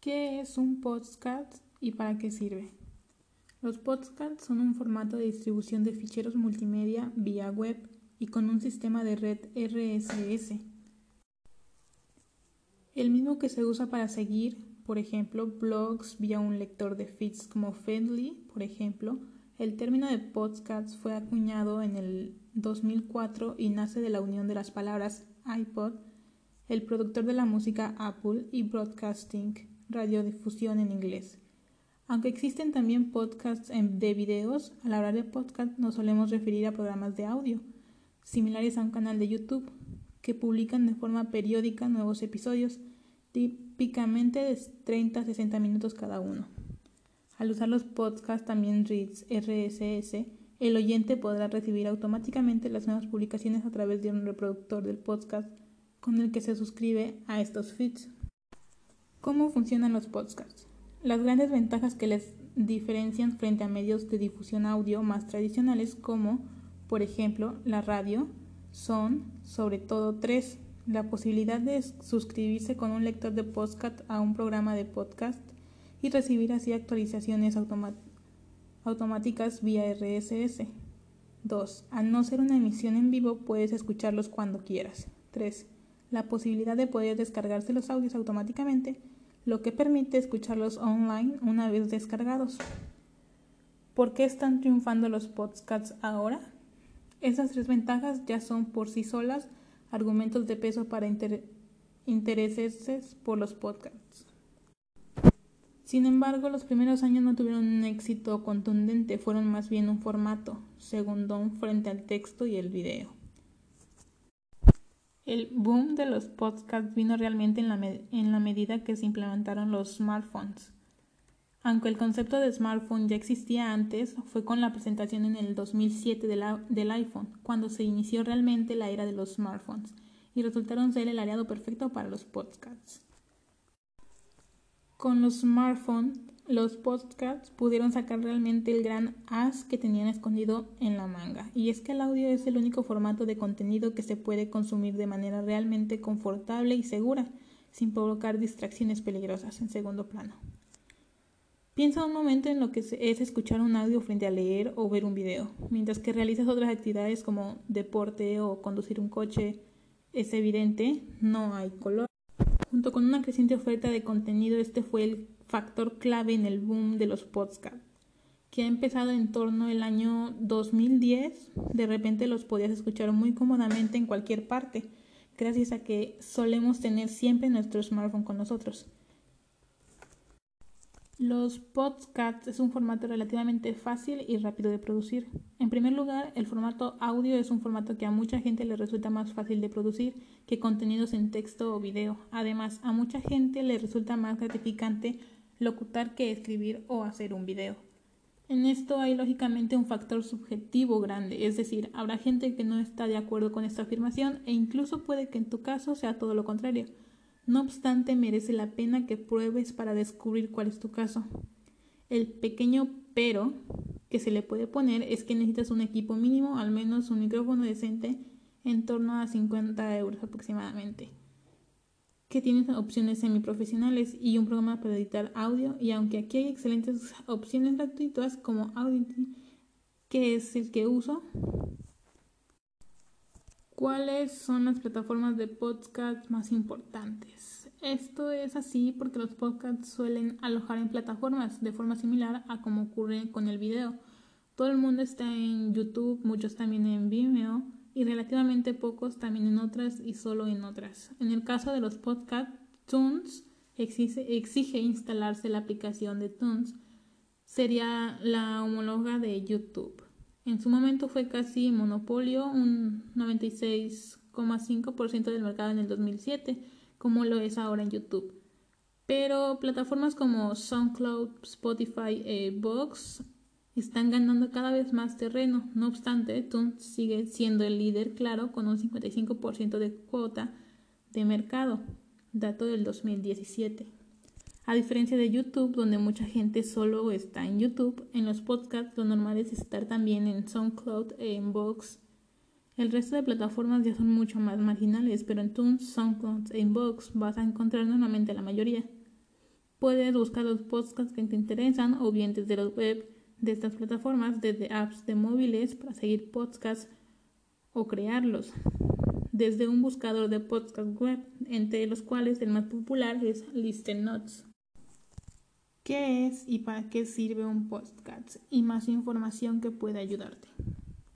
¿Qué es un podcast y para qué sirve? Los podcasts son un formato de distribución de ficheros multimedia vía web y con un sistema de red RSS. El mismo que se usa para seguir, por ejemplo, blogs vía un lector de feeds como Feedly, por ejemplo. El término de podcast fue acuñado en el 2004 y nace de la unión de las palabras iPod, el productor de la música Apple y broadcasting radiodifusión en inglés. Aunque existen también podcasts de videos, a la hora de podcast nos solemos referir a programas de audio, similares a un canal de YouTube, que publican de forma periódica nuevos episodios, típicamente de 30 a 60 minutos cada uno. Al usar los podcasts también reads RSS, el oyente podrá recibir automáticamente las nuevas publicaciones a través de un reproductor del podcast con el que se suscribe a estos feeds. ¿Cómo funcionan los podcasts? Las grandes ventajas que les diferencian frente a medios de difusión audio más tradicionales como, por ejemplo, la radio, son sobre todo tres. La posibilidad de suscribirse con un lector de podcast a un programa de podcast y recibir así actualizaciones automáticas vía RSS. 2. Al no ser una emisión en vivo, puedes escucharlos cuando quieras. 3 la posibilidad de poder descargarse los audios automáticamente, lo que permite escucharlos online una vez descargados. ¿Por qué están triunfando los podcasts ahora? Esas tres ventajas ya son por sí solas argumentos de peso para intereses por los podcasts. Sin embargo, los primeros años no tuvieron un éxito contundente, fueron más bien un formato, segundón frente al texto y el video. El boom de los podcasts vino realmente en la, medida que se implementaron los smartphones. Aunque el concepto de smartphone ya existía antes, fue con la presentación en el 2007 del iPhone, cuando se inició realmente la era de los smartphones, y resultaron ser el aliado perfecto para los podcasts. Con los smartphones, los podcasts pudieron sacar realmente el gran as que tenían escondido en la manga, y es que el audio es el único formato de contenido que se puede consumir de manera realmente confortable y segura, sin provocar distracciones peligrosas en segundo plano. Piensa un momento en lo que es escuchar un audio frente a leer o ver un video, mientras que realizas otras actividades como deporte o conducir un coche. Es evidente, no hay color. Junto con una creciente oferta de contenido, este fue el factor clave en el boom de los podcasts, que ha empezado en torno al año 2010. De repente los podías escuchar muy cómodamente en cualquier parte, gracias a que solemos tener siempre nuestro smartphone con nosotros. Los podcasts es un formato relativamente fácil y rápido de producir. En primer lugar, el formato audio es un formato que a mucha gente le resulta más fácil de producir que contenidos en texto o video. Además, a mucha gente le resulta más gratificante locutar que escribir o hacer un video. En esto hay lógicamente un factor subjetivo grande, es decir, habrá gente que no está de acuerdo con esta afirmación e incluso puede que en tu caso sea todo lo contrario. No obstante, merece la pena que pruebes para descubrir cuál es tu caso. El pequeño pero que se le puede poner es que necesitas un equipo mínimo, al menos un micrófono decente, en torno a 50 euros aproximadamente que tienen opciones semiprofesionales y un programa para editar audio y aunque aquí hay excelentes opciones gratuitas como Audity, que es el que uso. ¿Cuáles son las plataformas de podcast más importantes? Esto es así porque los podcasts suelen alojar en plataformas de forma similar a como ocurre con el video. Todo el mundo está en YouTube, muchos también en Vimeo y relativamente pocos también en otras y solo en otras. En el caso de los podcasts, Tunes exige, instalarse la aplicación de Tunes. Sería la homóloga de YouTube. En su momento fue casi monopolio, un 96,5% del mercado en el 2007, como lo es ahora en YouTube. Pero plataformas como SoundCloud, Spotify e Vox están ganando cada vez más terreno. No obstante, Tunes sigue siendo el líder claro con un 55% de cuota de mercado, dato del 2017. A diferencia de YouTube, donde mucha gente solo está en YouTube, en los podcasts lo normal es estar también en SoundCloud e en Vox. El resto de plataformas ya son mucho más marginales, pero en Tunes, SoundCloud e Inbox vas a encontrar normalmente la mayoría. Puedes buscar los podcasts que te interesan o bien desde la web de estas plataformas, desde apps de móviles para seguir podcasts o crearlos, desde un buscador de podcast web, entre los cuales el más popular es Listen Notes. ¿Qué es y para qué sirve un podcast? Y más información que puede ayudarte.